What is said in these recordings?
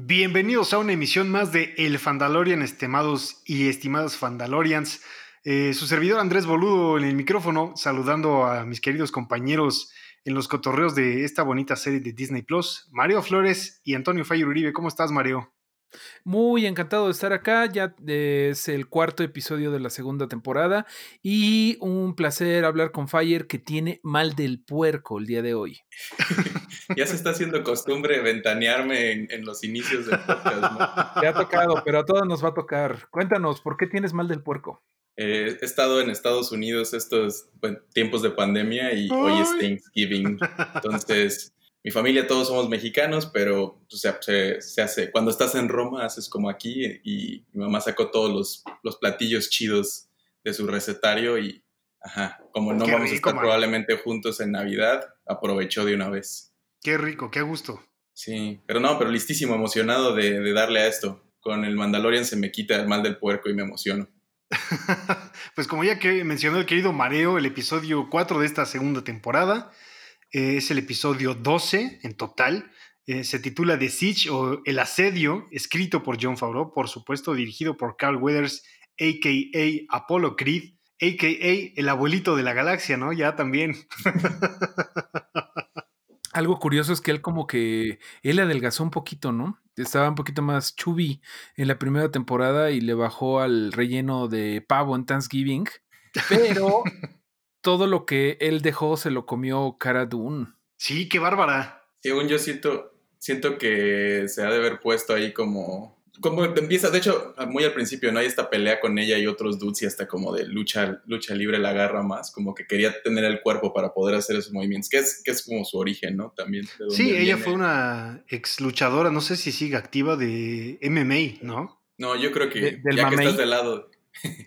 Bienvenidos a una emisión más de El Fandalorian, estimados y estimadas Fandalorians. Eh, su servidor Andrés Boludo en el micrófono, saludando a mis queridos compañeros en los cotorreos de esta bonita serie de Disney Plus, Mario Flores y Antonio Fay Uribe. ¿Cómo estás, Mario? Muy encantado de estar acá, ya es el cuarto episodio de la segunda temporada y un placer hablar con Fire que tiene mal del puerco el día de hoy. ya se está haciendo costumbre ventanearme en, los inicios del podcast. ¿no? ha tocado, pero a todos nos va a tocar. Cuéntanos, ¿por qué tienes mal del puerco? Eh, he estado en Estados Unidos estos tiempos de pandemia y hoy es Thanksgiving. Entonces, mi familia todos somos mexicanos, pero pues, se, hace, cuando estás en Roma haces como aquí y mi mamá sacó todos los, los platillos chidos de su recetario y, ajá, como no vamos a estar probablemente juntos en Navidad, aprovechó de una vez. Qué rico, qué gusto. Sí, pero no, pero listísimo, emocionado de, de darle a esto. Con el Mandalorian se me quita el mal del puerco y me emociono. pues como ya que mencionó el querido Mareo, el episodio 4 de esta segunda temporada, es el episodio 12 en total. Eh, se titula The Siege o El Asedio, escrito por John Favreau, por supuesto, dirigido por Carl Weathers, a.k.a. Apollo Creed, a.k.a. el abuelito de la galaxia, ¿no? Ya también. Algo curioso es que él como que, él adelgazó un poquito, ¿no? Estaba un poquito más chubby en la primera temporada y le bajó al relleno de pavo en Thanksgiving, pero todo lo que él dejó se lo comió Cara Dune. Sí, qué bárbara. Según yo siento, siento que se ha de haber puesto ahí como como empieza, de hecho, muy al principio, ¿no? Hay esta pelea con ella y otros dudes y hasta como de lucha, lucha libre la agarra más, como que quería tener el cuerpo para poder hacer esos movimientos, que es, que es como su origen, ¿no? También. sí, ella fue una ex luchadora, no sé si sigue activa de MMA, ¿no? No, yo creo que ya que estás de lado.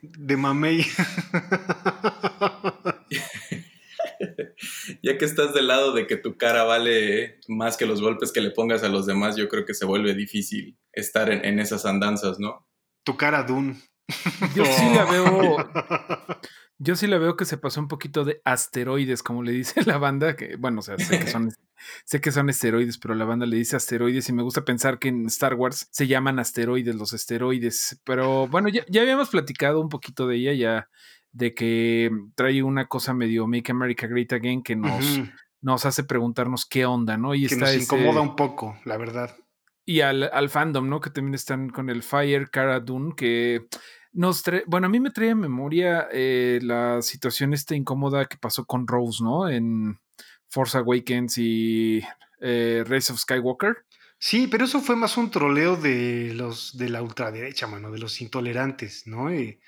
De mamey. ya que estás del lado de que tu cara vale más que los golpes que le pongas a los demás, yo creo que se vuelve difícil estar en, esas andanzas, ¿no? Tu cara Dune. Yo sí la veo. Yo sí la veo que se pasó un poquito de asteroides, como le dice la banda, que bueno, o sea, sé que son, sé que son esteroides, pero la banda le dice asteroides y me gusta pensar que en Star Wars se llaman asteroides, los esteroides. Pero bueno, ya, ya habíamos platicado un poquito de ella, ya de que trae una cosa medio Make America Great Again que nos, nos hace preguntarnos qué onda, ¿no? Y que nos incomoda un poco, la verdad. Y al, al, fandom, ¿no? Que también están con el Fire Cara Dune, que nos trae, bueno, a mí me trae a memoria eh, la situación esta incómoda que pasó con Rose, ¿no? En Force Awakens y eh, Race of Skywalker. Sí, pero eso fue más un troleo de los de la ultraderecha, mano, de los intolerantes, ¿no? Eh,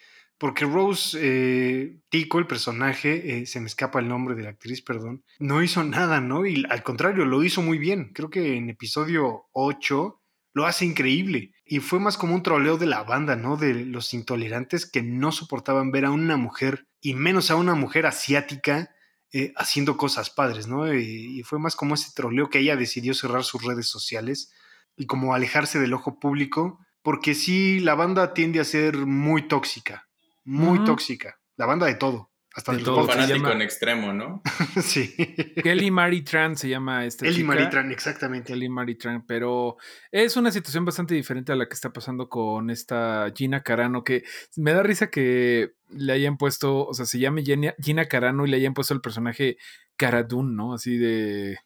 porque Rose eh, Tico, el personaje, eh, se me escapa el nombre de la actriz, perdón, no hizo nada, ¿no? Y al contrario, lo hizo muy bien. Creo que en episodio 8 lo hace increíble. Y fue más como un troleo de la banda, ¿no? De los intolerantes que no soportaban ver a una mujer, y menos a una mujer asiática, eh, haciendo cosas padres, ¿no? Y, y fue más como ese troleo que ella decidió cerrar sus redes sociales y como alejarse del ojo público, porque sí, la banda tiende a ser muy tóxica muy tóxica. La banda de todo. Hasta de todo. fanático en extremo, ¿no? sí. Kelly Maritran se llama esta Kelly Maritran, exactamente. Kelly Maritran, pero es una situación bastante diferente a la que está pasando con esta Gina Carano, que me da risa que le hayan puesto, o sea, se llame Gina Carano y le hayan puesto el personaje Caradun, ¿no? Así de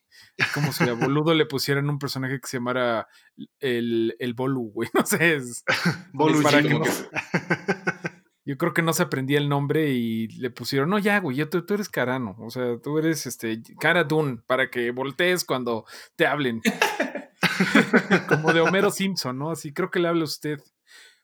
como si a boludo le pusieran un personaje que se llamara el, el Bolu, güey. No sé, es, Bolu para que yo creo que no se aprendía el nombre y le pusieron, no, ya, güey, tú, tú eres Carano, o sea, tú eres este, Cara Dune, para que voltees cuando te hablen. Como de Homero Simpson, ¿no? Así creo que le habla usted.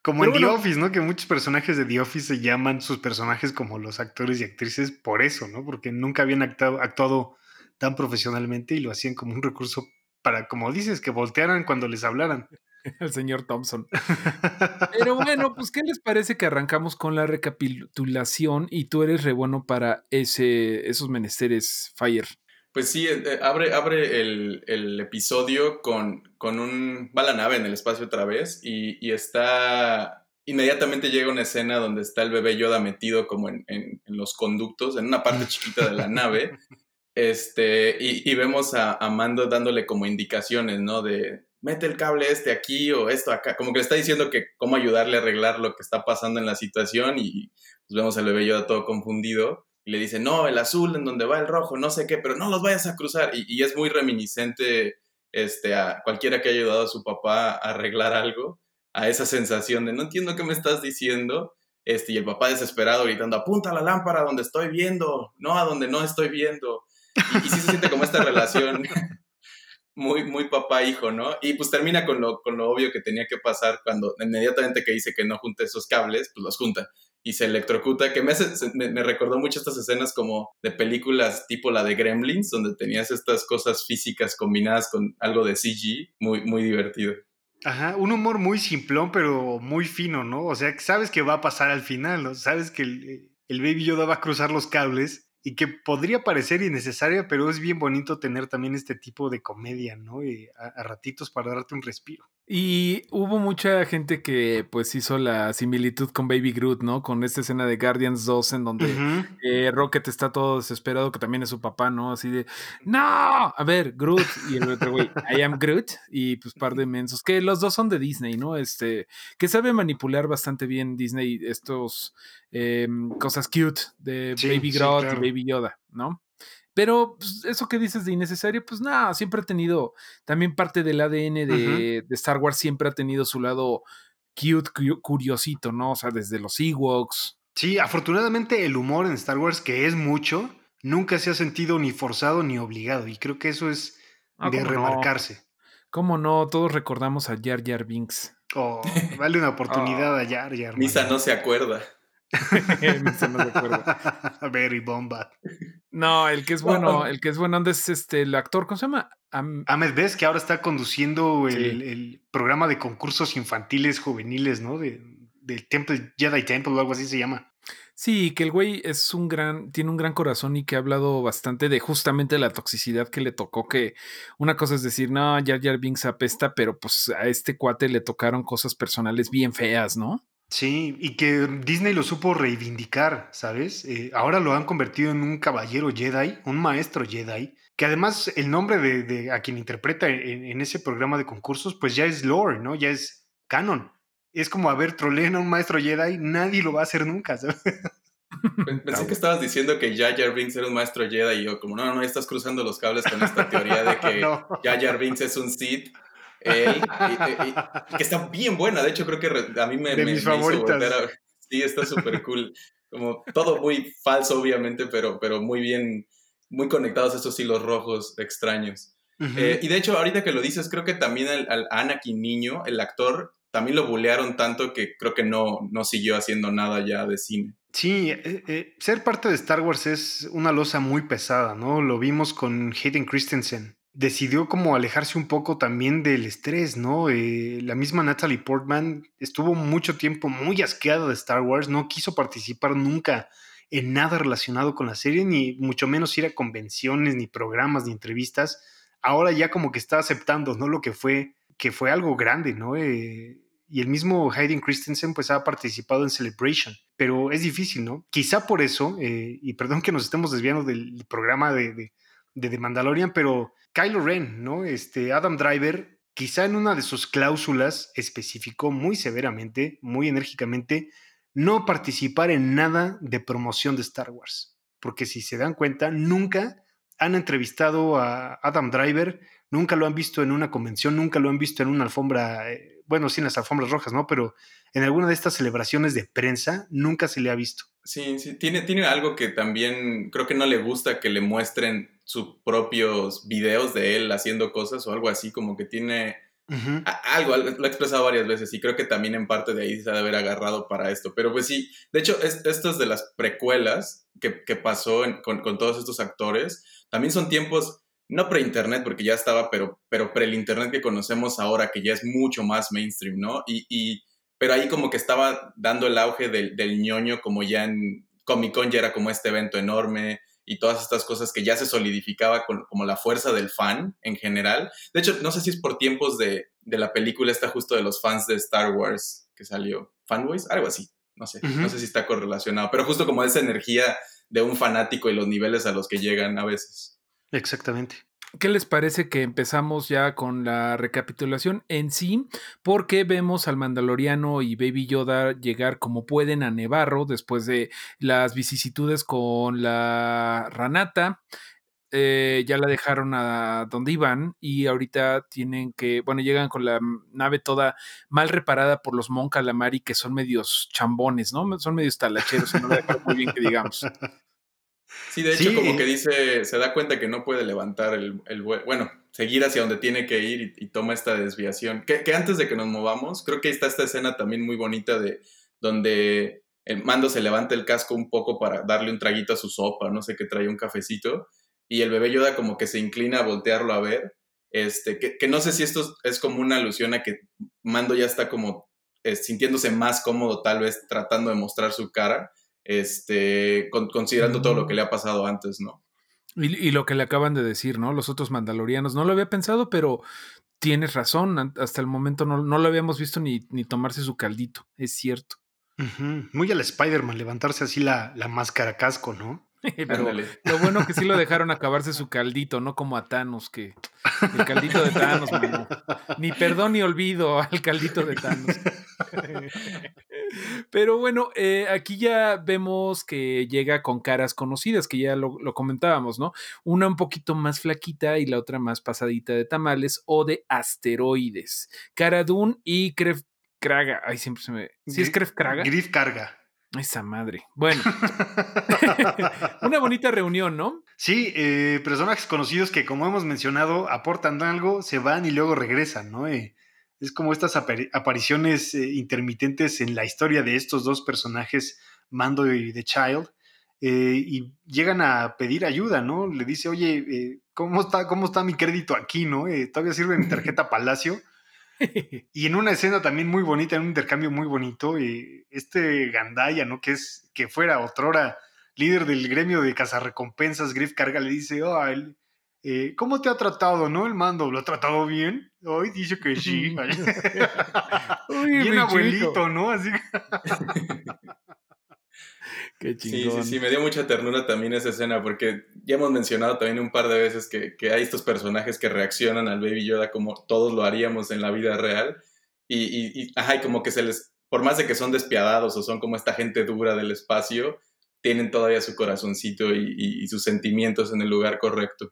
Como en The Office, ¿no? Que muchos personajes de The Office se llaman sus personajes como los actores y actrices por eso, ¿no? Porque nunca habían actuado, actuado tan profesionalmente y lo hacían como un recurso para, como dices, que voltearan cuando les hablaran. El señor Thompson. Pero bueno, pues, ¿qué les parece que arrancamos con la recapitulación y tú eres re bueno para ese, esos menesteres, Fire? Pues sí, eh, eh, abre, abre el, episodio con, con, un... va la nave en el espacio otra vez y, está... Inmediatamente llega una escena donde está el bebé Yoda metido como en, los conductos, en una parte chiquita de la nave. Este, y, vemos a, a Mando dándole como indicaciones, ¿no? De, mete el cable este aquí o esto acá, como que le está diciendo que cómo ayudarle a arreglar lo que está pasando en la situación y pues vemos al bebé Yoda todo confundido y le dice, no, el azul en donde va el rojo, no sé qué, pero no los vayas a cruzar y, es muy reminiscente este, a cualquiera que haya ayudado a su papá a arreglar algo, a esa sensación de no entiendo qué me estás diciendo. Este, y el papá desesperado gritando, apunta la lámpara donde estoy viendo, no a donde no estoy viendo. Y, y sí se siente como esta relación muy, muy papá-hijo, ¿no? Y pues termina con lo, con lo obvio que tenía que pasar cuando inmediatamente que dice que no junte esos cables, pues los junta y se electrocuta, que me, me, recordó mucho estas escenas como de películas tipo la de Gremlins, donde tenías estas cosas físicas combinadas con algo de CG, muy, muy divertido. Ajá, un humor muy simplón, pero muy fino, ¿no? O sea, sabes que va a pasar al final, ¿no? Sabes que el, el Baby Yoda va a cruzar los cables y que podría parecer innecesaria, pero es bien bonito tener también este tipo de comedia, ¿no? Y a, ratitos para darte un respiro. Y hubo mucha gente que pues hizo la similitud con Baby Groot, ¿no? Con esta escena de Guardians 2 en donde eh, Rocket está todo desesperado, que también es su papá, ¿no? Así de, no, a ver, Groot y el otro güey, I am Groot y pues par de mensos, que los dos son de Disney, ¿no? Este, que sabe manipular bastante bien Disney estos em, cosas cute de Baby Groot y Baby Yoda, ¿no? Pero pues, eso que dices de innecesario, pues nada, siempre ha tenido también parte del ADN de, Star Wars, siempre ha tenido su lado cute, curiosito, ¿no? O sea, desde los Ewoks. Sí, afortunadamente el humor en Star Wars, que es mucho, nunca se ha sentido ni forzado ni obligado. Y creo que eso es ah, de remarcarse. ¿Cómo no? Todos recordamos a Jar Jar Binks. Oh, vale una oportunidad a Jar Jar. Misa no se acuerda. Misa no se acuerda. Very bomba. No, el que es bueno, el que es bueno es este el actor, ¿cómo se llama? Ahmed Best, que ahora está conduciendo el, programa de concursos infantiles juveniles, ¿no? De, del Temple, Jedi Temple o algo así se llama. Sí, que el güey es un gran, tiene un gran corazón y que ha hablado bastante de justamente la toxicidad que le tocó, que una cosa es decir, no, Jar Jar Binks apesta, pero pues a este cuate le tocaron cosas personales bien feas, ¿no? Sí, y que Disney lo supo reivindicar, ¿sabes? Eh, ahora lo han convertido en un caballero Jedi, un maestro Jedi, que además el nombre de, a quien interpreta en, ese programa de concursos, pues ya es lore, ¿no? Ya es canon. Es como, a ver, troleen a un maestro Jedi, nadie lo va a hacer nunca, ¿sabes? Pensé que estabas diciendo que Jar Binks era un maestro Jedi y yo como, no, no, estás cruzando los cables con esta teoría de que no. Jar Jar Binks es un Sith que está bien buena, de hecho creo que a mí me... De mis favoritas. sí, está súper cool. Como todo muy falso, obviamente, pero, pero muy bien, muy conectados a estos hilos rojos extraños. Eh, y de hecho, ahorita que lo dices, creo que también al, Anakin niño, el actor, también lo bulearon tanto que creo que no, no siguió haciendo nada ya de cine. Sí, eh, eh, ser parte de Star Wars es una losa muy pesada, ¿no? Lo vimos con Hayden Christensen decidió como alejarse un poco también del estrés, ¿no? Eh, la misma Natalie Portman estuvo mucho tiempo muy asqueada de Star Wars, no quiso participar nunca en nada relacionado con la serie, ni mucho menos ir a convenciones, ni programas, ni entrevistas. Ahora ya como que está aceptando, ¿no? Lo que fue, que fue algo grande, ¿no? Eh, y el mismo Hayden Christensen pues ha participado en Celebration, pero es difícil, ¿no? Quizá por eso, eh, y perdón que nos estemos desviando del programa de de The Mandalorian, pero Kylo Ren, ¿no? Este Adam Driver, quizá en una de sus cláusulas especificó muy severamente, muy enérgicamente, no participar en nada de promoción de Star Wars. Porque si se dan cuenta, nunca han entrevistado a Adam Driver, nunca lo han visto en una convención, nunca lo han visto en una alfombra, eh, bueno, sí en las alfombras rojas, ¿no? Pero en alguna de estas celebraciones de prensa nunca se le ha visto. Sí, sí, tiene, tiene algo que también creo que no le gusta que le muestren sus propios videos de él haciendo cosas o algo así, como que tiene algo, lo ha expresado varias veces y creo que también en parte de ahí se ha de haber agarrado para esto. Pero pues sí, de hecho, es, estos de las precuelas que, que pasó con, con, todos estos actores, también son tiempos, no pre-internet, porque ya estaba, pero, pero pre-internet que conocemos ahora, que ya es mucho más mainstream, ¿no? Y, y pero ahí como que estaba dando el auge del, del ñoño, como ya en Comic Con ya era como este evento enorme, y todas estas cosas que ya se solidificaba con, como la fuerza del fan en general. De hecho, no sé si es por tiempos de, de la película esta justo de los fans de Star Wars que salió. Fanboys, algo así. No sé, no sé si está correlacionado, pero justo como esa energía de un fanático y los niveles a los que llegan a veces. Exactamente. ¿Qué les parece que empezamos ya con la recapitulación en sí? Porque vemos al Mandaloriano y Baby Yoda llegar como pueden a Nevarro después de las vicisitudes con la ranata. Eh, ya la dejaron a donde iban y ahorita tienen que, bueno, llegan con la nave toda mal reparada por los Mon Calamari que son medios chambones, ¿no? Son medios talacheros y no la dejaron muy bien que digamos. Sí, de hecho, como que dice, se da cuenta que no puede levantar el, el bueno, seguir hacia donde tiene que ir y, toma esta desviación. Que, que, antes de que nos movamos, creo que está esta escena también muy bonita de donde el mando se levanta el casco un poco para darle un traguito a su sopa, no sé qué trae un cafecito, y el bebé Yoda como que se inclina a voltearlo a ver. Este, que, que no sé si esto es como una alusión a que Mando ya está como eh, sintiéndose más cómodo, tal vez tratando de mostrar su cara este, considerando todo lo que le ha pasado antes, ¿no? Y, lo que le acaban de decir, ¿no? Los otros mandalorianos. No lo había pensado, pero tienes razón. Hasta el momento no, lo habíamos visto ni, ni, tomarse su caldito. Es cierto. Muy al Spider-Man levantarse así la, la máscara casco, ¿no? Pero lo bueno que sí lo dejaron acabarse su caldito, no como a Thanos, que el caldito de Thanos, mano. Ni perdón ni olvido al caldito de Thanos. Pero bueno, eh, aquí ya vemos que llega con caras conocidas, que ya lo, comentábamos, ¿no? Una un poquito más flaquita y la otra más pasadita de tamales o de asteroides. Cara Dune y Kref Kraga. Ay, siempre se me. ¿Sí es Kref Kraga? Grif Carga. Esa madre. Bueno. Una bonita reunión, ¿no? Sí, eh, personajes conocidos que, como hemos mencionado, aportan algo, se van y luego regresan, ¿no? Eh, es como estas apariciones eh, intermitentes en la historia de estos dos personajes, Mando y The Child, y llegan a pedir ayuda, ¿no? Le dice, oye, ¿cómo, está, ¿cómo está mi crédito aquí, no? ¿Todavía sirve mi tarjeta Palacio? y en una escena también muy bonita, en un intercambio muy bonito, eh, este Gandaya, ¿no? Que es que fuera otrora líder del gremio de cazarrecompensas, Griff Carga le dice, oh, ¿cómo te ha tratado, no? El mando, ¿lo ha tratado bien? Hoy dice que sí. bien abuelito, ¿no? Así. Sí, sí, sí, me dio mucha ternura también esa escena porque ya hemos mencionado también un par de veces que, que, hay estos personajes que reaccionan al Baby Yoda como todos lo haríamos en la vida real y, y, ajá, y como que se les, por más de que son despiadados o son como esta gente dura del espacio, tienen todavía su corazoncito y, y sus sentimientos en el lugar correcto.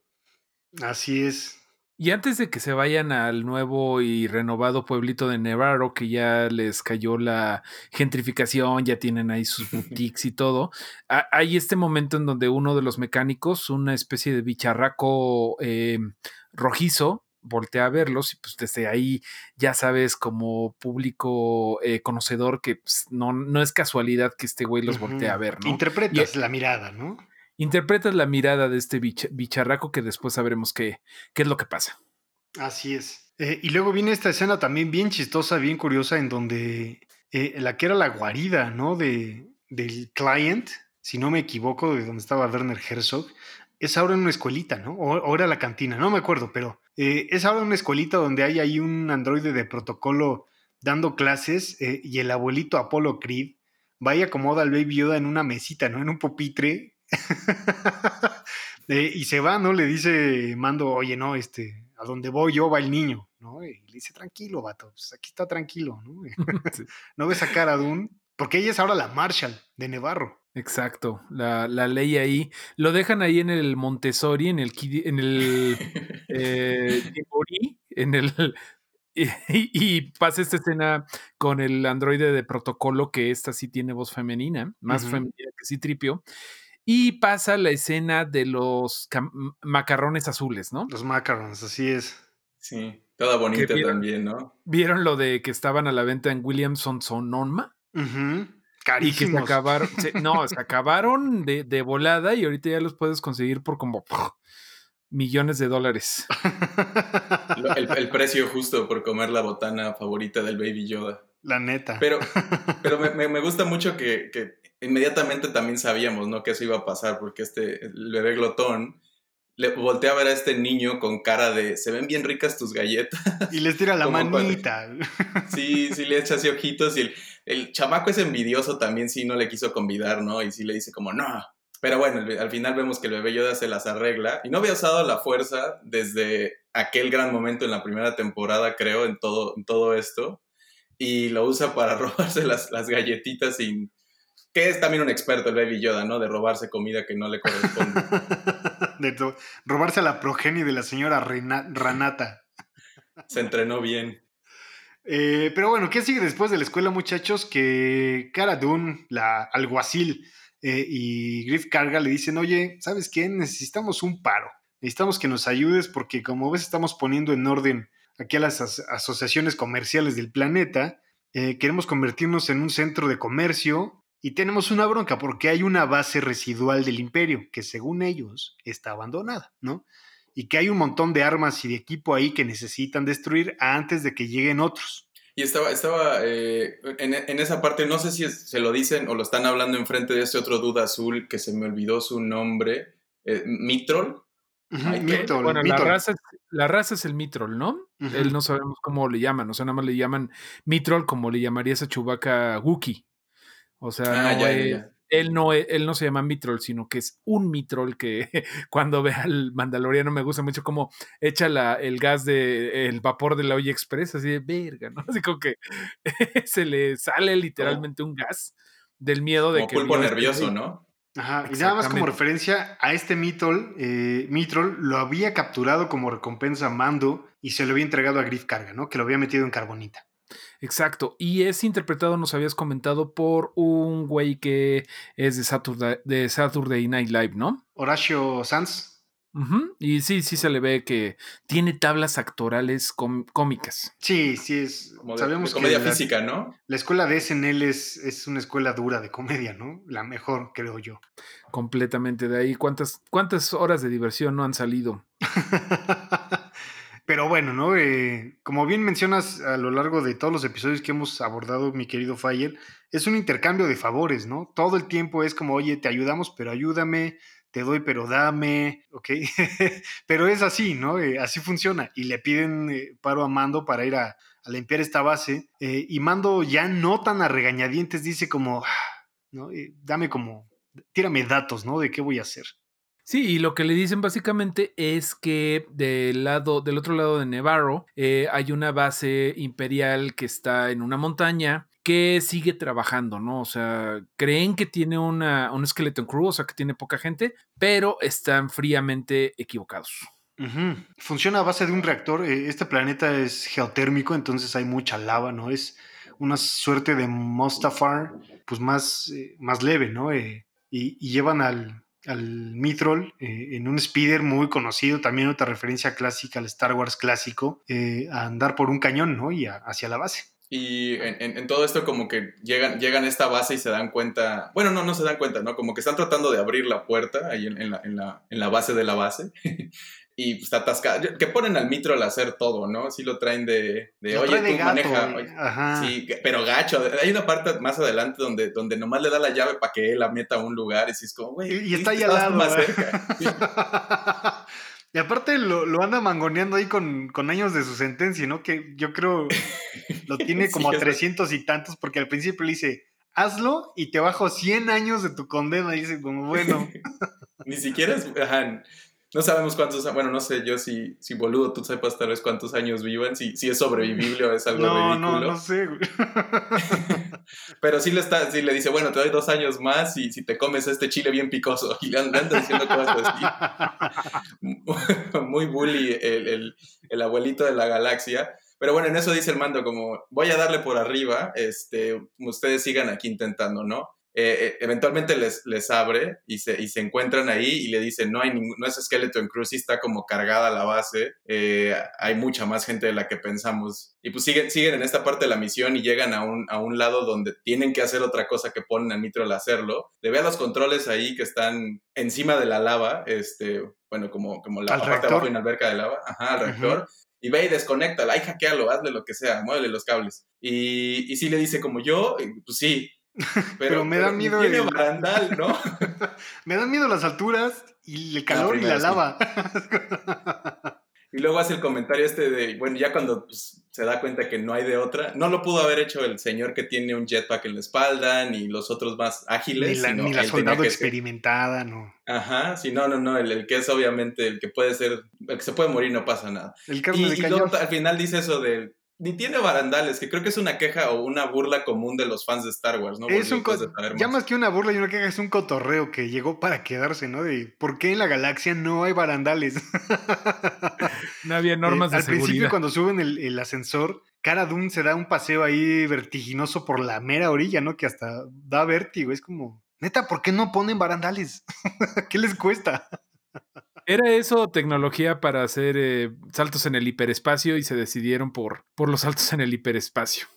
Así es, y antes de que se vayan al nuevo y renovado pueblito de Nevarro, que ya les cayó la gentrificación, ya tienen ahí sus boutiques y todo, hay este momento en donde uno de los mecánicos, una especie de bicharraco eh, rojizo, voltea a verlos y pues desde ahí ya sabes como público eh, conocedor que pues, no, no es casualidad que este güey los voltea a ver, ¿no? Interpretas la mirada, ¿no? Interpretas la mirada de este bicharraco que después sabremos qué, qué es lo que pasa. Así es. Eh, y luego viene esta escena también bien chistosa, bien curiosa, en donde eh, la que era la guarida, ¿no? De, del client, si no me equivoco, de donde estaba Werner Herzog, es ahora en una escuelita, ¿no? O, era la cantina, no me acuerdo, pero eh, es ahora una escuelita donde hay ahí un androide de protocolo dando clases y el abuelito Apolo Creed va y acomoda al Baby Yoda en una mesita, ¿no? En un pupitre Eh, y se va, ¿no? Le dice Mando, oye, no, este, a donde voy yo va el niño, ¿no? Y le dice, tranquilo, vato, pues aquí está tranquilo, ¿no? no ves a cara Dune, porque ella es ahora la Marshall de Nevarro. Exacto, la, ley ahí. Lo dejan ahí en el Montessori, en el en el eh, en el y, pasa esta escena con el androide de protocolo, que esta sí tiene voz femenina, más femenina que sí tripio. Y pasa la escena de los macarrones azules, ¿no? Los macarrones, así es. Sí, toda bonita también, ¿no? ¿Vieron lo de que estaban a la venta en Williamson Sonoma? Y que se acabaron, no, se acabaron de, de, volada y ahorita ya los puedes conseguir por como millones de dólares. El, precio justo por comer la botana favorita del Baby Yoda. La neta. Pero, pero me, me, gusta mucho que, que inmediatamente también sabíamos, ¿no? Que eso iba a pasar, porque este, el bebé glotón le voltea a ver a este niño con cara de, se ven bien ricas tus galletas. Y les tira la manita. sí, sí le echa así ojitos y el, el, chamaco es envidioso también, sí, no le quiso convidar, ¿no? Y sí le dice como, no, Pero bueno, al final vemos que el bebé Yoda se las arregla y no había usado la fuerza desde aquel gran momento en la primera temporada, creo, en todo, en todo esto. Y lo usa para robarse las, las galletitas sin, que es también un experto el Baby Yoda, ¿no? De robarse comida que no le corresponde. de robarse a la progenie de la señora Ranata. Se entrenó bien. Eh, pero bueno, ¿qué sigue después de la escuela, muchachos? Que Cara Dune, la alguacil, eh, y Griff Carga le dicen, oye, ¿sabes qué? Necesitamos un paro. Necesitamos que nos ayudes porque como ves estamos poniendo en orden aquí a las asociaciones comerciales del planeta. Eh, queremos convertirnos en un centro de comercio y tenemos una bronca porque hay una base residual del imperio que según ellos está abandonada, ¿no? Y que hay un montón de armas y de equipo ahí que necesitan destruir antes de que lleguen otros. Y estaba, estaba eh, en, esa parte, no sé si se lo dicen o lo están hablando enfrente de este otro duda azul que se me olvidó su nombre, eh, Mitrol. bueno, La, raza, la, raza, es el Mitrol, ¿no? Él no sabemos cómo le llaman, o sea, nada más le llaman Mitrol como le llamaría esa chubaca Wookie. O sea, ah, Él, no, él no se llama Mitrol, sino que es un Mitrol que cuando ve al Mandaloriano me gusta mucho cómo echa la, el gas de el vapor de la olla express, así de verga, ¿no? Así como que se le sale literalmente un gas del miedo de que. Pulpo nervioso, ¿no? Ajá, y nada más como referencia a este Mitrol, eh, Mitrol lo había capturado como recompensa a Mando y se lo había entregado a Griff Carga, ¿no? Que lo había metido en carbonita. Exacto. Y es interpretado, nos habías comentado, por un güey que es de Saturday, de Saturday Night Live, ¿no? Horacio Sanz. Y sí, sí se le ve que tiene tablas actorales cómicas. Sí, sí es. Sabemos comedia física, ¿no? La escuela de SNL es, es, una escuela dura de comedia, ¿no? La mejor, creo yo. Completamente. De ahí, ¿cuántas, cuántas horas de diversión no han salido? Pero bueno, ¿no? Eh, como bien mencionas a lo largo de todos los episodios que hemos abordado, mi querido Fayel, es un intercambio de favores, ¿no? Todo el tiempo es como, oye, te ayudamos, pero ayúdame, te doy, pero dame, ¿ok? pero es así, ¿no? Eh, así funciona. Y le piden eh, paro a Mando para ir a, limpiar esta base. y Mando ya no tan a regañadientes dice como, ah", ¿no? dame como, tírame datos, ¿no? De qué voy a hacer. Sí, y lo que le dicen básicamente es que del lado, del otro lado de Nevarro, eh, hay una base imperial que está en una montaña que sigue trabajando, ¿no? O sea, creen que tiene una, un skeleton crew, o sea, que tiene poca gente, pero están fríamente equivocados. Funciona a base de un reactor. Eh, este planeta es geotérmico, entonces hay mucha lava, ¿no? Es una suerte de Mustafar, pues más, eh, más leve, ¿no? y, llevan al, al Mithril eh, en un speeder muy conocido, también otra referencia clásica al Star Wars clásico, eh, a andar por un cañón, ¿no? Y hacia la base. Y en, todo esto como que llegan, llegan a esta base y se dan cuenta, bueno, no, no se dan cuenta, ¿no? Como que están tratando de abrir la puerta ahí en, la, en la, base de la base y pues, está atascada. Que ponen al mitro al hacer todo, ¿no? Sí lo traen de, de oye, tú maneja. Sí, pero gacho. Hay una parte más adelante donde, donde nomás le da la llave para que él la meta a un lugar y si es como, güey. Y, está ahí al lado. Más cerca. y aparte lo, lo, anda mangoneando ahí con, con, años de su sentencia, ¿no? Que yo creo lo tiene como a 300 y tantos, porque al principio le dice, hazlo y te bajo 100 años de tu condena. Y dice, como, bueno. Ni siquiera es. Ajá, no sabemos cuántos, bueno, no sé yo si, si boludo tú sepas tal vez cuántos años vivan, si, si es sobrevivible o es algo no, ridículo. No, no sé, Pero sí le, está, sí le dice, bueno, te doy dos años más y si te comes este chile bien picoso. Y le anda diciendo cosas así. Muy bully el, el, el, abuelito de la galaxia. Pero bueno, en eso dice el mando como, voy a darle por arriba, este, ustedes sigan aquí intentando, ¿no? Eh, eventualmente les, les abre y se, y se encuentran ahí y le dicen, no hay ningún, no es Skeleton Crew, sí está como cargada la base, eh, hay mucha más gente de la que pensamos. Y pues siguen, siguen en esta parte de la misión y llegan a un, a un lado donde tienen que hacer otra cosa que ponen a Nitro al hacerlo. Le ve los controles ahí que están encima de la lava, este, bueno, como, como la parte de abajo en alberca de lava, ajá, al reactor. Y ve y desconecta, ahí hackealo, hazle lo que sea, muévele los cables. Y, y sí le dice como yo, pues sí, Pero, me da miedo. el... barandal, ¿no? me dan miedo las alturas y el calor y la lava. y luego hace el comentario este de, bueno, ya cuando pues, se da cuenta que no hay de otra. No lo pudo haber hecho el señor que tiene un jetpack en la espalda, ni los otros más ágiles. Ni la, ni la soldado experimentada, no. Ajá, sí, no, no, no, el, que es obviamente el que puede ser, el que se puede morir no pasa nada. El carne de y luego, al final dice eso de ni tiene barandales, que creo que es una queja o una burla común de los fans de Star Wars, ¿no? Es un ya más que una burla y una queja, es un cotorreo que llegó para quedarse, ¿no? De por qué en la galaxia no hay barandales. no había normas eh, de al seguridad. Al principio, cuando suben el, el ascensor, Cara Dune se da un paseo ahí vertiginoso por la mera orilla, ¿no? Que hasta da vértigo. Es como, neta, ¿por qué no ponen barandales? ¿Qué les cuesta? Era eso tecnología para hacer eh, saltos en el hiperespacio y se decidieron por, por los saltos en el hiperespacio.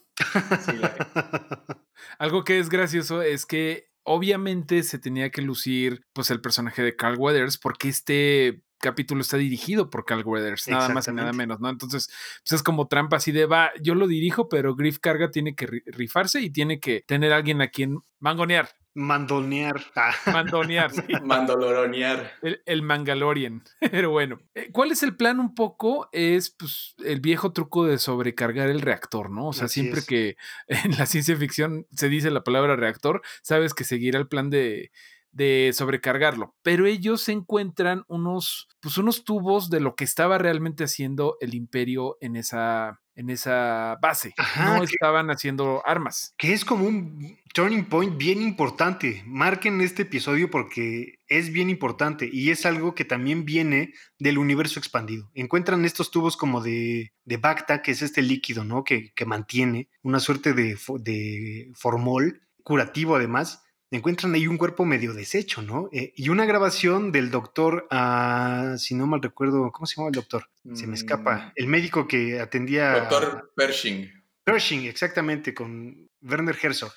Sí, Algo que es gracioso es que obviamente se tenía que lucir pues el personaje de Carl Weathers porque este capítulo está dirigido por Carl Weathers, nada más y nada menos, ¿no? Entonces, pues es como trampa así de va, yo lo dirijo, pero Griff Carga tiene que rifarse y tiene que tener alguien a quien mangonear. Mandonear. Mandonear, sí. Mandalorianear. El, el, Mangalorian. Pero bueno, eh, ¿cuál es el plan un poco? Es pues, el viejo truco de sobrecargar el reactor, ¿no? O sea, Así siempre es. que en la ciencia ficción se dice la palabra reactor, sabes que seguirá el plan de, de sobrecargarlo. Pero ellos encuentran unos, pues unos tubos de lo que estaba realmente haciendo el imperio en esa, en esa base. Ajá, no que, estaban haciendo armas. Que es como un turning point bien importante. Marquen este episodio porque es bien importante y es algo que también viene del universo expandido. Encuentran estos tubos como de, de Bacta, que es este líquido, ¿no? Que, que mantiene una suerte de, de formol curativo además encuentran ahí un cuerpo medio deshecho, ¿no? Eh, y una grabación del doctor, uh, si no mal recuerdo, ¿cómo se llama el doctor? Se me escapa. El médico que atendía. Doctor Pershing. Pershing, exactamente, con Werner Herzog.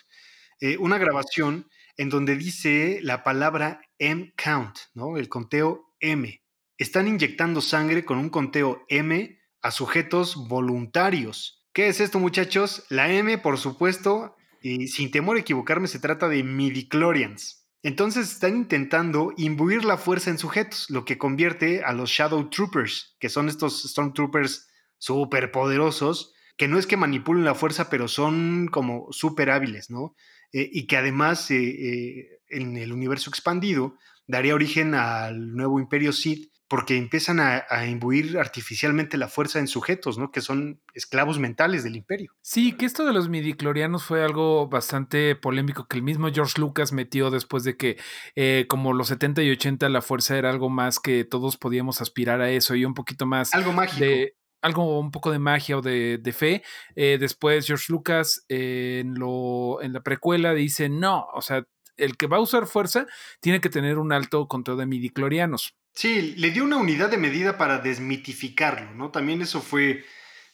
Eh, una grabación en donde dice la palabra M count, ¿no? El conteo M. Están inyectando sangre con un conteo M a sujetos voluntarios. ¿Qué es esto, muchachos? La M, por supuesto, y sin temor a equivocarme, se trata de midichlorians. Entonces están intentando imbuir la fuerza en sujetos, lo que convierte a los Shadow Troopers, que son estos Stormtroopers súper poderosos, que no es que manipulen la fuerza, pero son como súper hábiles, ¿no? Eh, y que además eh, eh, en el universo expandido daría origen al nuevo Imperio Sith, porque empiezan a, a, imbuir artificialmente la fuerza en sujetos, ¿no? Que son esclavos mentales del imperio. Sí, que esto de los midiclorianos fue algo bastante polémico que el mismo George Lucas metió después de que eh, como los 70 y 80 la fuerza era algo más que todos podíamos aspirar a eso y un poquito más algo mágico. de algo un poco de magia o de, de fe. Eh, después George Lucas eh, en, lo, en la precuela dice, no, o sea, el que va a usar fuerza tiene que tener un alto conteo de midiclorianos. Sí, le dio una unidad de medida para desmitificarlo, ¿no? También eso fue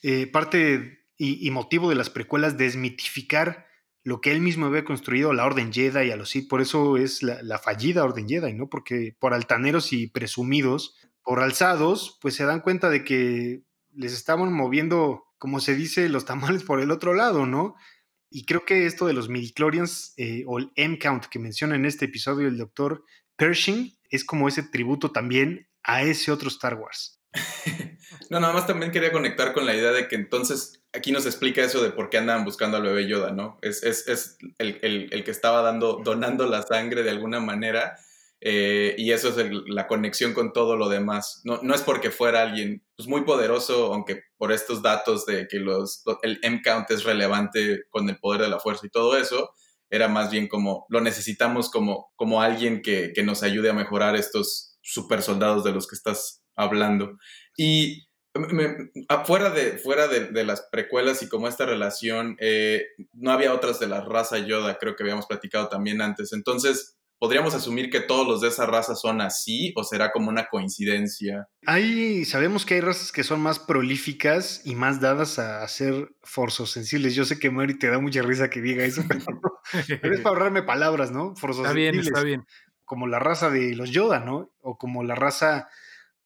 eh, parte y, motivo de las precuelas, desmitificar lo que él mismo había construido, la Orden Jedi y a los Sith. Por eso es la, fallida Orden Jedi, ¿no? Porque por altaneros y presumidos, por alzados, pues se dan cuenta de que les estaban moviendo, como se dice, los tamales por el otro lado, ¿no? Y creo que esto de los midichlorians eh, o el M-count que menciona en este episodio el doctor Pershing es como ese tributo también a ese otro Star Wars. no, nada más también quería conectar con la idea de que entonces aquí nos explica eso de por qué andaban buscando al bebé Yoda, ¿no? Es, es, es el, el, el, que estaba dando, donando la sangre de alguna manera eh, y eso es el, la conexión con todo lo demás. No, no es porque fuera alguien pues, muy poderoso, aunque por estos datos de que los, el M-count es relevante con el poder de la fuerza y todo eso, era más bien como lo necesitamos como, como alguien que, que nos ayude a mejorar estos super soldados de los que estás hablando. Y me, fuera, de, fuera de, las precuelas y como esta relación, eh, no había otras de la raza Yoda, creo que habíamos platicado también antes. Entonces, ¿podríamos asumir que todos los de esa raza son así o será como una coincidencia? Hay, sabemos que hay razas que son más prolíficas y más dadas a hacer forzos sensibles. Yo sé que Mary te da mucha risa que diga eso, pero, pero es para ahorrarme palabras, ¿no? Forzos está bien, está bien. Como la raza de los Yoda, ¿no? O como la raza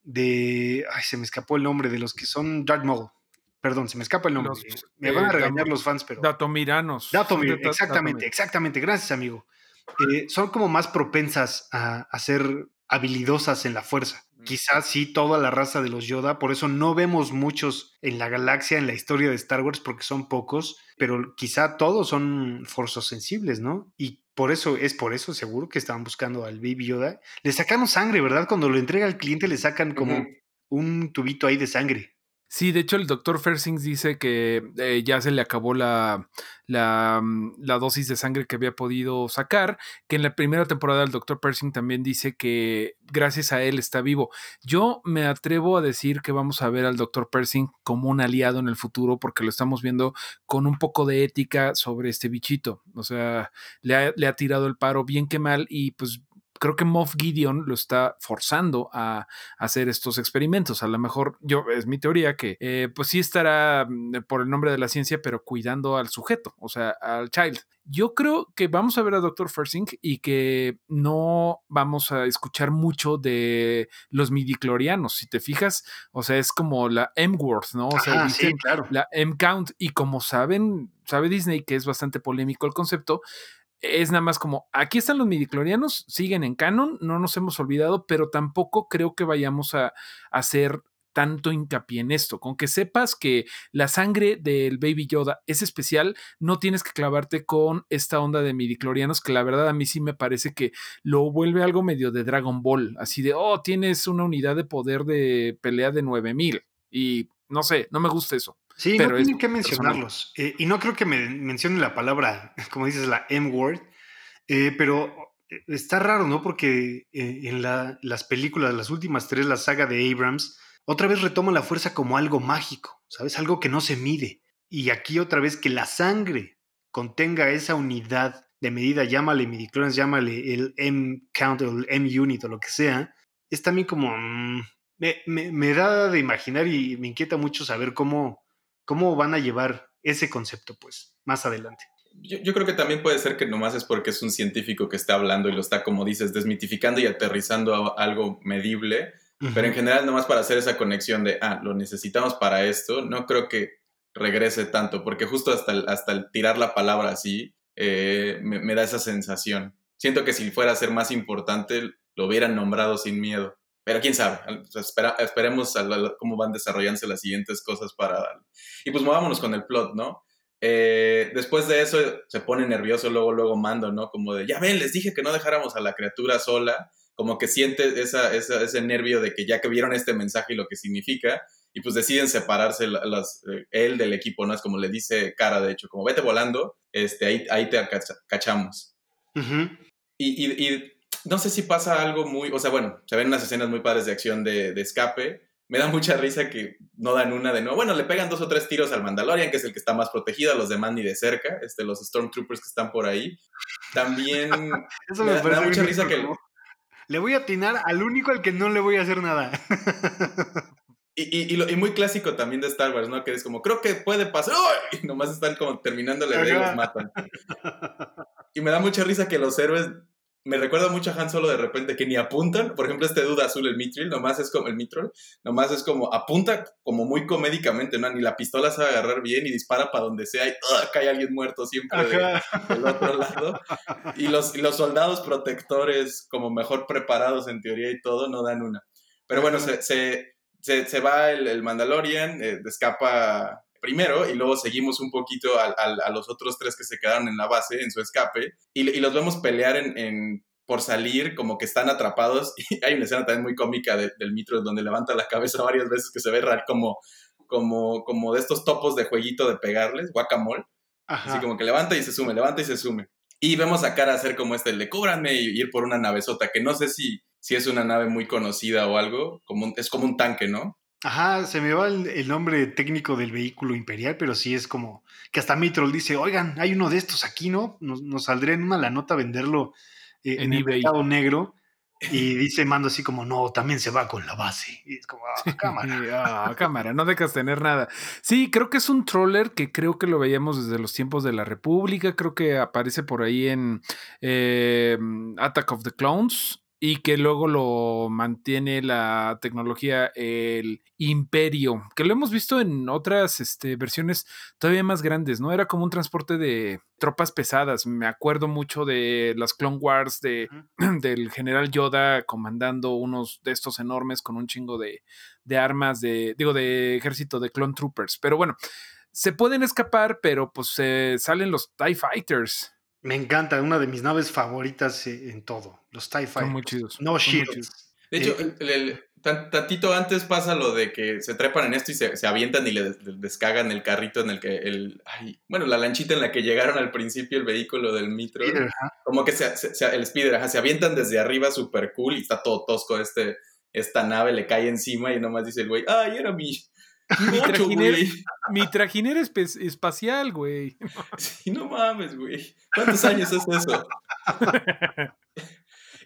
de. Ay, se me escapó el nombre de los que son Darth Maul. Perdón, se me escapa el nombre. Los, me van a regañar eh, los fans, pero. Datomiranos. Datomir, exactamente, Datomir. exactamente. Gracias, amigo. Eh, son como más propensas a, a, ser habilidosas en la fuerza. Mm. Quizás sí toda la raza de los Yoda, por eso no vemos muchos en la galaxia, en la historia de Star Wars, porque son pocos, pero quizá todos son sensibles, ¿no? Y por eso, es por eso seguro que estaban buscando al Baby Yoda. Le sacaron sangre, ¿verdad? Cuando lo entrega al cliente le sacan como un tubito ahí de sangre. Sí, de hecho el doctor Fersings dice que eh, ya se le acabó la, la, mm, la dosis de sangre que había podido sacar, que en la primera temporada el doctor Persing también dice que gracias a él está vivo. Yo me atrevo a decir que vamos a ver al doctor Persing como un aliado en el futuro porque lo estamos viendo con un poco de ética sobre este bichito. O sea, le ha, le ha tirado el paro bien que mal y pues creo que Moff Gideon lo está forzando a, hacer estos experimentos. A lo mejor, yo, es mi teoría que eh, pues sí estará mm, por el nombre de la ciencia, pero cuidando al sujeto, o sea, al child. Yo creo que vamos a ver a Dr. Fersing y que no vamos a escuchar mucho de los midiclorianos. Si te fijas, o sea, es como la M-Word, ¿no? O sea, Ajá, sí, claro. la M-Count. Y como saben, sabe Disney que es bastante polémico el concepto, es nada más como, aquí están los midiclorianos, siguen en canon, no nos hemos olvidado, pero tampoco creo que vayamos a, hacer tanto hincapié en esto. Con que sepas que la sangre del Baby Yoda es especial, no tienes que clavarte con esta onda de midiclorianos, que la verdad a mí sí me parece que lo vuelve algo medio de Dragon Ball, así de, oh, tienes una unidad de poder de pelea de 9000 y no sé, no me gusta eso. Sí, Pero no es tienen que personal. mencionarlos. Eh, y no creo que me mencionen la palabra, como dices, la M-word, eh, pero eh, está raro, ¿no? Porque eh, en la- las películas, las últimas tres, la saga de Abrams, otra vez retoma la fuerza como algo mágico, ¿sabes? Algo que no se mide. Y aquí otra vez que la sangre contenga esa unidad de medida, llámale midichlorians, llámale el M-count o el M-unit o lo que sea, es también como... mm, me, me- me da de imaginar y me inquieta mucho saber cómo, cómo van a llevar ese concepto, pues, más adelante. Yo, yo creo que también puede ser que nomás es porque es un científico que está hablando y lo está, como dices, desmitificando y aterrizando a algo medible. Pero en general, nomás para hacer esa conexión de, ah, lo necesitamos para esto, no creo que regrese tanto, porque justo hasta el, hasta el tirar la palabra así, eh, me, me da esa sensación. Siento que si fuera a ser más importante, lo hubieran nombrado sin miedo. Pero quién sabe, sea, espera- esperemos a la- cómo van desarrollándose las siguientes cosas para darle. Y pues movámonos con el plot, ¿no? Eh, después de eso se pone nervioso luego, luego Mando, ¿no? Como de, ya ven, les dije que no dejáramos a la criatura sola, como que siente esa, esa- ese nervio de que ya que vieron este mensaje y lo que significa, y pues deciden separarse la- las, eh, él del equipo, ¿no? Es como le dice Cara, de hecho, como vete volando, este, ahí, ahí te cacha- cachamos. Ujú. Y, y- y no sé si pasa algo muy, o sea, bueno, se ven unas escenas muy padres de acción de, de escape. Me da mucha risa que no dan una de no. Bueno, le pegan dos o tres tiros al Mandalorian, que es el que está más protegido, a los demás ni de cerca, este, los Stormtroopers que están por ahí. También Eso Me me, da- me parece da mucha risa que- como, Le voy a atinar al único al que no le voy a hacer nada. Y, y, y lo- y muy clásico también de Star Wars, ¿no? Que es como, creo que puede pasar. Y nomás están como terminando la idea y los matan. Y me da mucha risa que los héroes. Me recuerda mucho a Han Solo de repente que ni apuntan. Por ejemplo, este duda azul, el Mitril, nomás es como el Mitrol, nomás es como apunta como muy comédicamente, ¿no? Ni la pistola sabe agarrar bien y dispara para donde sea y ¡ah! cae alguien muerto siempre de- del otro lado. Y los, y los soldados protectores, como mejor preparados en teoría y todo, no dan una. Pero bueno, se, se, se, se va el, el Mandalorian, eh, escapa primero y luego seguimos un poquito al- a, los otros tres que se quedaron en la base, en su escape, y, y los vemos pelear en, en- por salir, como que están atrapados. Y hay una escena también muy cómica de- del Mitro donde levanta la cabeza varias veces que se ve raro, como, como, como de estos topos de jueguito de pegarles, guacamole. Ajá. Así como que levanta y se sume, levanta y se sume. Y vemos a Cara hacer como este, el de cóbranme y ir por una navezota, que no sé si, si es una nave muy conocida o algo, como un- es como un tanque, ¿no? Ajá, se me va el, el nombre técnico del vehículo imperial, pero sí es como que hasta Mitrol dice, oigan, hay uno de estos aquí, ¿no? Nos, nos saldría en una la nota venderlo eh, en, En el eBay. mercado negro. Y dice Mando así como, no, también se va con la base. Y es como, ah, cámara. Ah, cámara, no dejas tener nada. Sí, creo que es un troller que creo que lo veíamos desde los tiempos de la República. Creo que aparece por ahí en eh, Attack of the Clones. Y que luego lo mantiene la tecnología el Imperio, que lo hemos visto en otras este, versiones todavía más grandes, ¿no? Era como un transporte de tropas pesadas. Me acuerdo mucho de las Clone Wars, de, del general Yoda comandando unos de estos enormes con un chingo de, de armas, de, digo, de ejército de Clone Troopers. Pero bueno, se pueden escapar, pero pues salen los TIE Fighters. Me encanta, una de mis naves favoritas en todo, los TIE Fighters. Son muy chidos. No shields. De hecho, eh, el, tantito antes pasa lo de que se trepan en esto y se, avientan y le, descagan el carrito en el que el bueno la lanchita en la que llegaron al principio el vehículo del Mitro como que se, el speeder se avientan desde arriba super cool y está todo tosco este esta nave le cae encima y nomás dice el güey ay era mi mi trajinero, mi trajinero espacial, güey. Sí, no mames, güey. ¿Cuántos años es eso?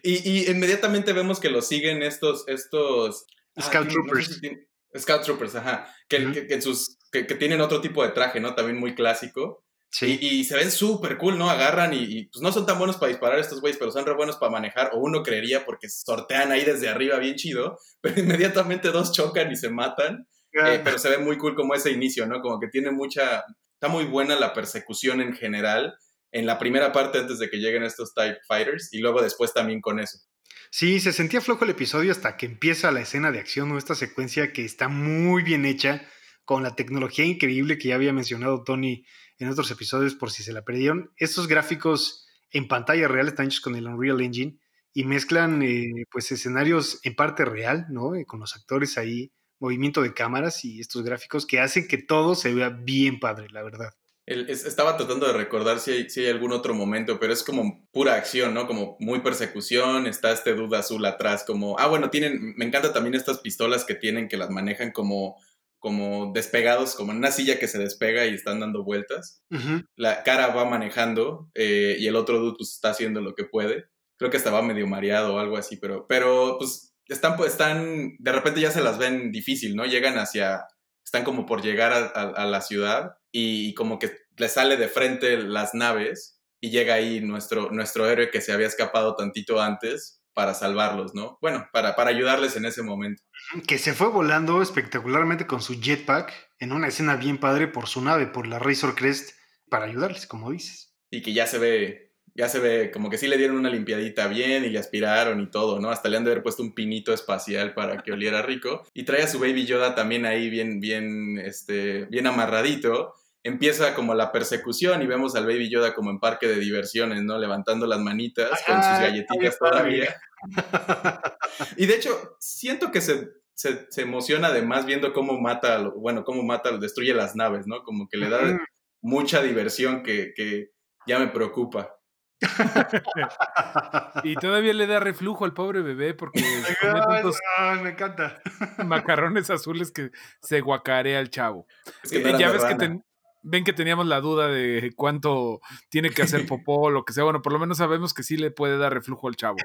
y, inmediatamente vemos que lo siguen estos. estos ah, Scout Troopers. Scout Troopers, ajá. Que, sus, que, tienen otro tipo de traje, ¿no? También muy clásico. Sí. Y, se ven súper cool, ¿no? Agarran y, pues no son tan buenos para disparar estos güeyes, pero son re buenos para manejar, o uno creería porque sortean ahí desde arriba bien chido, pero inmediatamente dos chocan y se matan. Eh, pero se ve muy cool como ese inicio, ¿no? Como que tiene mucha, está muy buena la persecución en general en la primera parte antes de que lleguen estos Type Fighters y luego después también con eso. Sí, se sentía flojo el episodio hasta que empieza la escena de acción o esta secuencia que está muy bien hecha con la tecnología increíble que ya había mencionado Tony en otros episodios por si se la perdieron. Estos gráficos en pantalla real están hechos con el Unreal Engine y mezclan eh, pues escenarios en parte real, ¿no? Eh, con los actores ahí movimiento de cámaras y estos gráficos que hacen que todo se vea bien padre, la verdad. estaba tratando de recordar si hay, si hay algún otro momento, pero es como pura acción, ¿no? Como muy persecución, está este duda azul atrás, como, ah, bueno, tienen, me encanta también estas pistolas que tienen, que las manejan como, como despegados, como en una silla que se despega y están dando vueltas. La cara va manejando eh, y el otro dude pues está haciendo lo que puede. Creo que estaba medio mareado o algo así, pero, pero pues están, pues, están, de repente ya se las ven difícil, ¿no? Llegan hacia, están como por llegar a, la ciudad y como que le sale de frente las naves y llega ahí nuestro, nuestro héroe que se había escapado tantito antes para salvarlos, ¿no? Bueno, para, para ayudarles en ese momento. Que se fue volando espectacularmente con su jetpack en una escena bien padre por su nave, por la Razor Crest, para ayudarles, como dices. Y que ya se ve ya se ve como que sí le dieron una limpiadita bien y le aspiraron y todo, ¿no? Hasta le han de haber puesto un pinito espacial para que oliera rico. Y trae a su Baby Yoda también ahí bien, bien, este, bien amarradito. Empieza como la persecución y vemos al Baby Yoda como en parque de diversiones, ¿no? Levantando las manitas con sus galletitas todavía. y de hecho, siento que se, se, emociona además viendo cómo mata, bueno, cómo mata, destruye las naves, ¿no? Como que le da mucha diversión que, que ya me preocupa. y todavía le da reflujo al pobre bebé porque me encanta. macarrones azules que se guacarea al chavo. Eh, ya ves que ven que teníamos la duda de cuánto tiene que hacer popó o lo que sea. Bueno, por lo menos sabemos que sí le puede dar reflujo al chavo.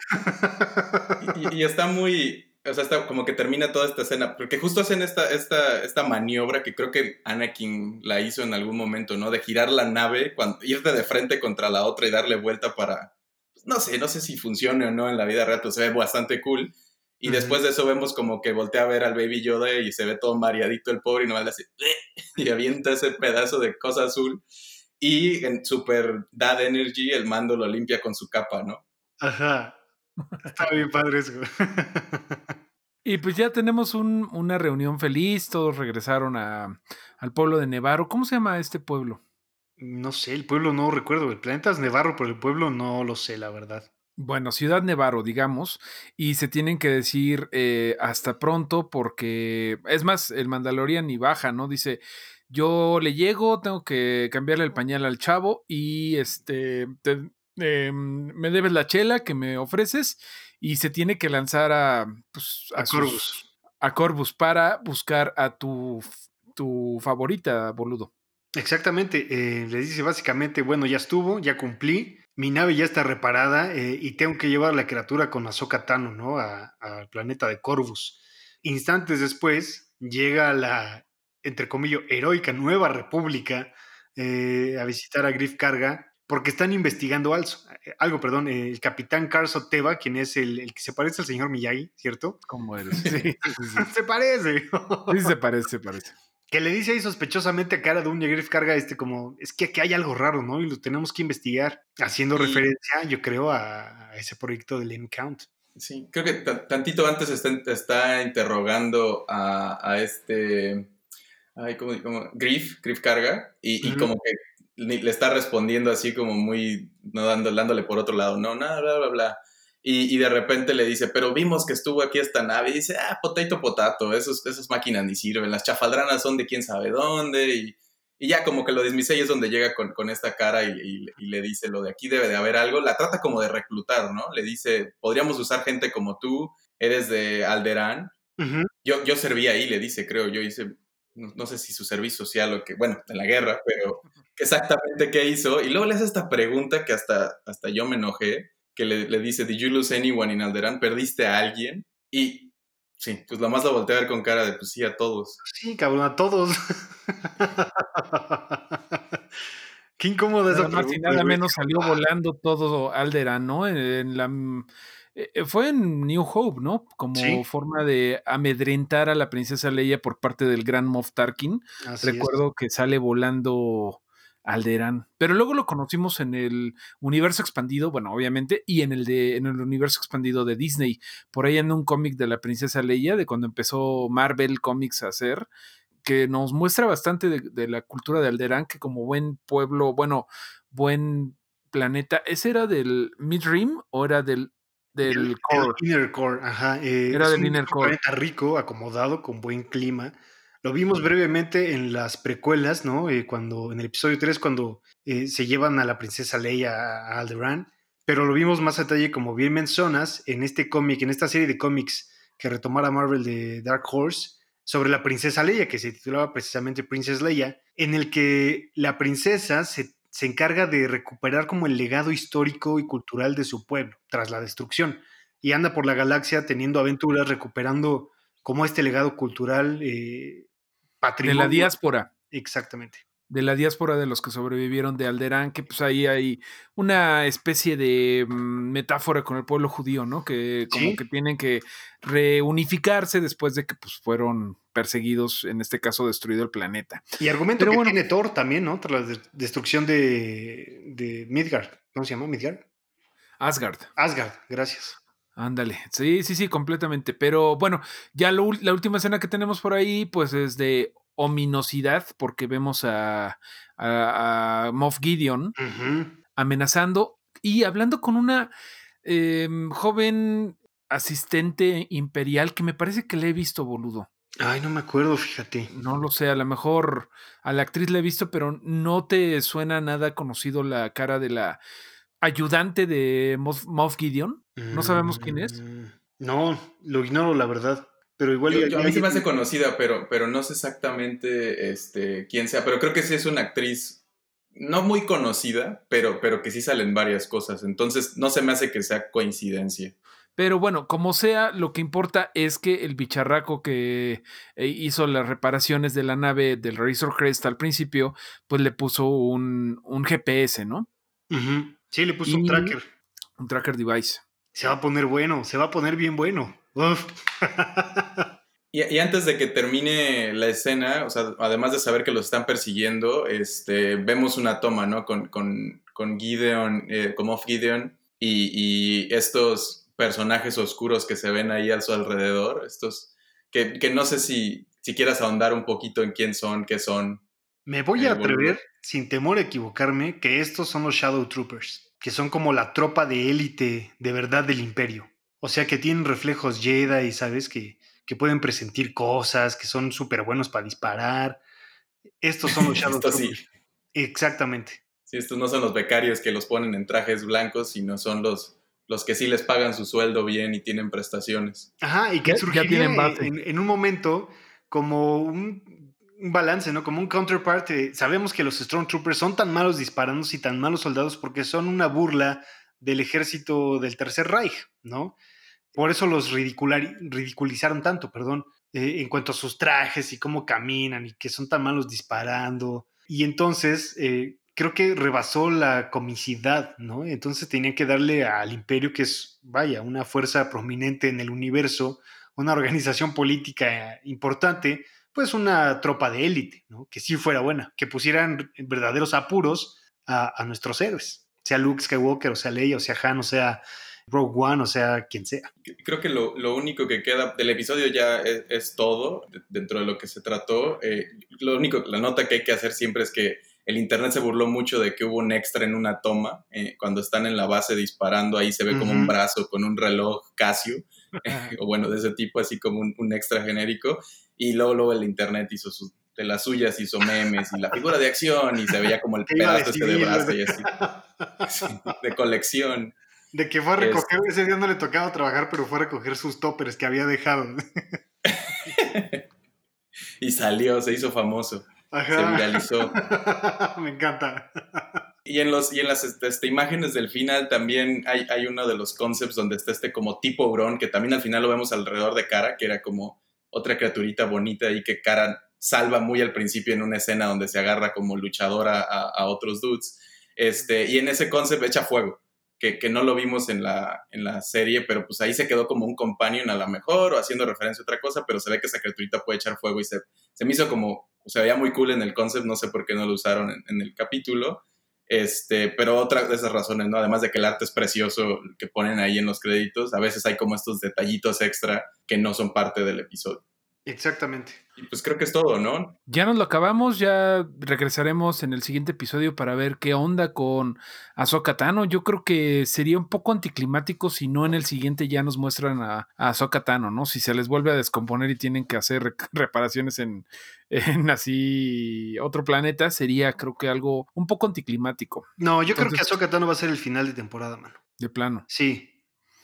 y está muy, o sea, está como que termina toda esta escena, porque justo hacen esta, esta, esta maniobra que creo que Anakin la hizo en algún momento, ¿no? De girar la nave, cuando, irte de frente contra la otra y darle vuelta para, pues, no sé, no sé si funcione o no en la vida real, pero se ve bastante cool. Y después de eso vemos como que voltea a ver al Baby Yoda y se ve todo mareadito el pobre y no le hace, y avienta ese pedazo de cosa azul. Y en Super Dad Energy el mando lo limpia con su capa, ¿no? Ajá. Está bien padre eso. Y pues ya tenemos una reunión feliz, todos regresaron a, al pueblo de Nevarro. ¿Cómo se llama este pueblo? No sé, el pueblo no recuerdo. El planeta es Nevarro, pero el pueblo no lo sé, la verdad. Bueno, Ciudad Nevarro, digamos, y se tienen que decir eh, hasta pronto porque, es más, el Mandalorian ni baja, ¿no? Dice, yo le llego, tengo que cambiarle el pañal al chavo y este, em, me debes la chela que me ofreces y se tiene que lanzar a, pues, a, Corvus. a Corvus para buscar a tu, tu favorita, boludo. Exactamente, eh, le dice básicamente, bueno, ya estuvo, ya cumplí, mi nave ya está reparada eh, y tengo que llevar a la criatura con Ahsoka Tano, ¿no? Al planeta de Corvus. Instantes después llega la, entre comillas, heroica Nueva República eh, a visitar a Griff Carga porque están investigando algo, algo perdón, el capitán Carso Teva, quien es el, el, que se parece al señor Miyagi, ¿cierto? ¿Cómo eres? Sí, sí, sí. se parece. sí, se parece, se parece. Que le dice ahí sospechosamente a cara de un Griff Carga, este como, es que aquí hay algo raro, ¿no? Y lo tenemos que investigar, haciendo y... referencia, yo creo, a, a ese proyecto del Count. Sí, creo que tantito antes está, está interrogando a, a este, ay, ¿cómo, cómo? Griff, Griff Carga, y, uh -huh. y como que le está respondiendo así como muy, no dando, dándole por otro lado, no, nada, bla, bla, bla. Y, y, de repente le dice, pero vimos que estuvo aquí esta nave. Y dice, ah, potato, potato, esos, esas máquinas ni sirven. Las chafaldranas son de quién sabe dónde. Y, y ya como que lo dismice y es donde llega con, con esta cara y, y, le dice, lo de aquí debe de haber algo. La trata como de reclutar, ¿no? Le dice, podríamos usar gente como tú, eres de Alderaan. Uh -huh. yo, yo serví ahí, le dice, creo. Yo hice, no, no, sé si su servicio social o que, bueno, en la guerra, pero exactamente qué hizo. Y luego le hace esta pregunta que hasta, hasta yo me enojé que le, le, dice, ¿Did you lose anyone in Alderaan? ¿Perdiste a alguien? Y sí, pues la más la volteé a ver con cara de, pues sí, a todos. Sí, cabrón, a todos. Qué incómoda esa pregunta. Y nada menos salió volando todo Alderaan, ¿no? En, en la... Eh, fue en New Hope, ¿no? Como ¿Sí? forma de amedrentar a la princesa Leia por parte del gran Moff Tarkin. Así Recuerdo es. que sale volando Alderaan. Pero luego lo conocimos en el universo expandido, bueno, obviamente, y en el de en el universo expandido de Disney. Por ahí en un cómic de la princesa Leia, de cuando empezó Marvel Comics a hacer, que nos muestra bastante de, de la cultura de Alderaan, que como buen pueblo, bueno, buen planeta, ¿ese era del Midrim o era del del el, core? El inner core, ajá. Eh, era del inner core. planeta rico, acomodado, con buen clima lo vimos brevemente en las precuelas, ¿no? Eh, cuando, en el episodio 3, cuando eh, se llevan a la princesa Leia a Alderaan, pero lo vimos más a detalle, como bien mencionas, en este cómic, en esta serie de cómics que retomara Marvel de Dark Horse, sobre la princesa Leia, que se titulaba precisamente Princess Leia, en el que la princesa se, se encarga de recuperar como el legado histórico y cultural de su pueblo, tras la destrucción, y anda por la galaxia teniendo aventuras, recuperando como este legado cultural eh, patrimonio. De la diáspora. Exactamente. De la diáspora de los que sobrevivieron de Alderaan, que pues ahí hay una especie de mm, metáfora con el pueblo judío, ¿no? Que como ¿Sí? que tienen que reunificarse después de que pues fueron perseguidos, en este caso destruido el planeta. Y argumento Pero que bueno, tiene Thor también, ¿no? Tras la destrucción de, de Midgard. ¿Cómo se llama? Midgard. Asgard. Asgard, gracias. Ándale, sí, sí, sí, completamente. Pero bueno, ya lo, la última escena que tenemos por ahí, pues es de ominosidad, porque vemos a, a, a Moff Gideon uh -huh. amenazando y hablando con una eh, joven asistente imperial que me parece que le he visto, boludo. Ay, no me acuerdo, fíjate. No lo sé, a lo mejor a la actriz le he visto, pero no te suena nada conocido la cara de la ayudante de Moff, Moff Gideon. No sabemos quién es. Mm, no, lo ignoro, la verdad. Pero igual. Yo, yo, a mí se me hace conocida, pero, pero no sé exactamente este, quién sea. Pero creo que sí es una actriz no muy conocida, pero, pero que sí salen varias cosas. Entonces no se me hace que sea coincidencia. Pero bueno, como sea, lo que importa es que el bicharraco que eh, hizo las reparaciones de la nave del Razor Crest al principio, pues le puso un, un GPS, ¿no? Uh -huh. Sí, le puso y un tracker. Un tracker device. Se va a poner bueno, se va a poner bien bueno. y, y, antes de que termine la escena, o sea, además de saber que los están persiguiendo, este, vemos una toma, ¿no? Con, con, con Gideon, eh, como Moff Gideon, y, y, estos personajes oscuros que se ven ahí a su alrededor, estos que, que no sé si, si quieras ahondar un poquito en quién son, qué son. Me voy a atrever, sin temor a equivocarme, que estos son los Shadow Troopers, que son como la tropa de élite de verdad del imperio. O sea que tienen reflejos Jedi, ¿sabes? Que, que pueden presentir cosas, que son súper buenos para disparar. Estos son los Shadow Troopers. Sí. Exactamente. Sí, estos no son los becarios que los ponen en trajes blancos, sino son los, los que sí les pagan su sueldo bien y tienen prestaciones. Ajá, y que ya, surgiría ya tienen base. En, en un momento como un un balance, ¿no? Como un counterpart. Eh, sabemos que los Stormtroopers son tan malos disparando y tan malos soldados porque son una burla del ejército del Tercer Reich, ¿no? Por eso los ridiculizaron tanto, perdón, eh, en cuanto a sus trajes y cómo caminan y que son tan malos disparando. Y entonces, eh, creo que rebasó la comicidad, ¿no? Entonces tenía que darle al imperio, que es, vaya, una fuerza prominente en el universo, una organización política importante, pues una tropa de élite, ¿no? Que sí fuera buena, que pusieran verdaderos apuros a, nuestros héroes, sea Luke Skywalker, o sea Leia, o sea Han, o sea Rogue One, o sea quien sea. Creo que lo, único que queda del episodio ya es, todo dentro de lo que se trató. Eh, lo único, la nota que hay que hacer siempre es que el internet se burló mucho de que hubo un extra en una toma. Eh, cuando están en la base disparando, ahí se ve como un brazo con un reloj Casio, o bueno, de ese tipo, así como un, extra genérico. Y luego, luego el internet hizo sus, de las suyas, hizo memes y la figura de acción y se veía como el pedazo este de brazo y así. de colección. De que fue a recoger, ese día no le tocaba trabajar, pero fue a recoger sus toppers que había dejado. y salió, se hizo famoso. Se viralizó. Me encanta. Y en, los, y en las este, este, imágenes del final también hay, hay uno de los concepts donde está este como tipo Bron, que también al final lo vemos alrededor de Cara, que era como otra criaturita bonita y que Cara salva muy al principio en una escena donde se agarra como luchadora a, otros dudes. Este, y en ese concept echa fuego que, no lo vimos en la, en la serie, pero pues ahí se quedó como un companion a lo mejor o haciendo referencia a otra cosa, pero se ve que esa criaturita puede echar fuego y se, se me hizo como, se veía muy cool en el concept, no sé por qué no lo usaron en, el capítulo, este, pero otra de esas razones, ¿no? Además de que el arte es precioso que ponen ahí en los créditos, a veces hay como estos detallitos extra que no son parte del episodio. Exactamente. Y pues creo que es todo, ¿no? Ya nos lo acabamos, ya regresaremos en el siguiente episodio para ver qué onda con Ahsoka Tano. Yo creo que sería un poco anticlimático si no en el siguiente ya nos muestran a, a Ahsoka Tano, ¿no? Si se les vuelve a descomponer y tienen que hacer reparaciones en, en así otro planeta, sería creo que algo un poco anticlimático. No, yo creo que Ahsoka Tano va a ser el final de temporada, mano. De plano. Sí,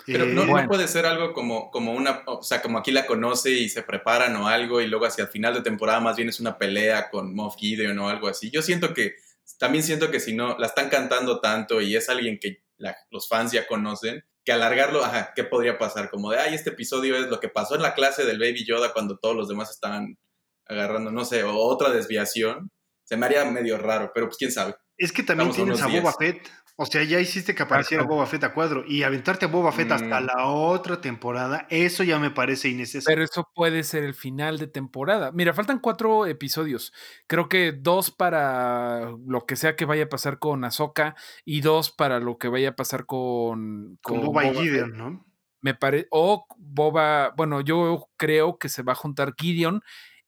pero no, no, puede ser algo como, como una, o sea, como aquí la conoce y se preparan o algo y luego hacia el final de temporada más bien es una pelea con Moff Gideon o algo así. Yo siento que, también siento que si no, la están cantando tanto y es alguien que los fans ya conocen, que alargarlo, ajá, ¿qué podría pasar? Como de, ay, este episodio es lo que pasó en la clase del Baby Yoda cuando todos los demás estaban agarrando, no sé, o otra desviación. Se me haría medio raro, pero pues quién sabe. Es que también tienes a Boba Fett. O sea, ya hiciste que apareciera Boba Fett a cuadro y aventarte a Boba Fett hasta mm. la otra temporada, eso ya me parece innecesario. Pero eso puede ser el final de temporada. Mira, faltan cuatro episodios. Creo que dos para lo que sea que vaya a pasar con Ahsoka y dos para lo que vaya a pasar con, con, Boba, y Gideon, ¿no? Me parece. O Boba, bueno, yo creo que se va a juntar Gideon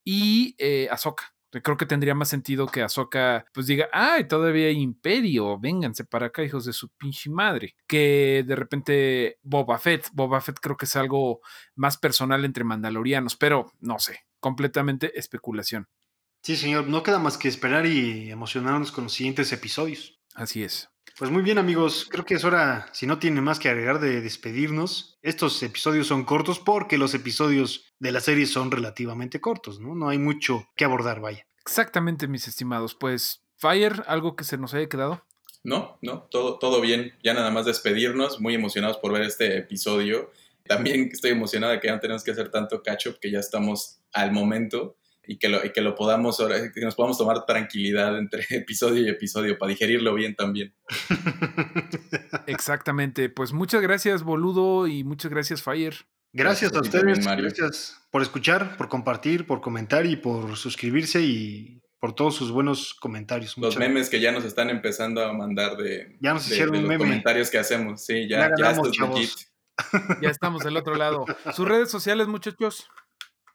y eh, Ahsoka. Creo que tendría más sentido que Ahsoka pues diga, ay, todavía hay imperio, vénganse para acá, hijos de su pinche madre. Que de repente Boba Fett, Boba Fett creo que es algo más personal entre mandalorianos, pero no sé, completamente especulación. Sí, señor, no queda más que esperar y emocionarnos con los siguientes episodios. Así es. Pues muy bien amigos, creo que es hora, si no tiene más que agregar, de despedirnos. Estos episodios son cortos porque los episodios de la serie son relativamente cortos, ¿no? No hay mucho que abordar, vaya. Exactamente, mis estimados. Pues, Fire, ¿algo que se nos haya quedado? No, no, todo, todo bien. Ya nada más despedirnos, muy emocionados por ver este episodio. También estoy emocionado de que ya no tenemos que hacer tanto catch up, que ya estamos al momento y que lo, y que lo podamos, que nos podamos tomar tranquilidad entre episodio y episodio para digerirlo bien también. Exactamente. Pues muchas gracias, boludo, y muchas gracias, Fire. Gracias, a ustedes, gracias por escuchar, por compartir, por comentar y por suscribirse y por todos sus buenos comentarios. Los memes que ya nos están empezando a mandar de, ya nos hicieron los comentarios que hacemos. Sí, ya, ya, ya estamos del otro lado. Sus redes sociales, muchachos.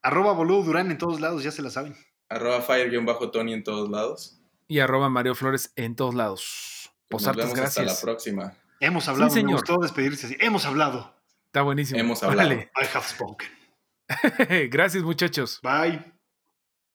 Arroba boludo Durán en todos lados, ya se la saben. Arroba fire-tony en todos lados. Y arroba Mario Flores en todos lados. Pues nos vemos gracias. Hasta la próxima. Hemos hablado, señor. me gustó despedirse así. Hemos hablado. Está buenísimo. Hemos hablado. I have spoken. gracias, muchachos. Bye.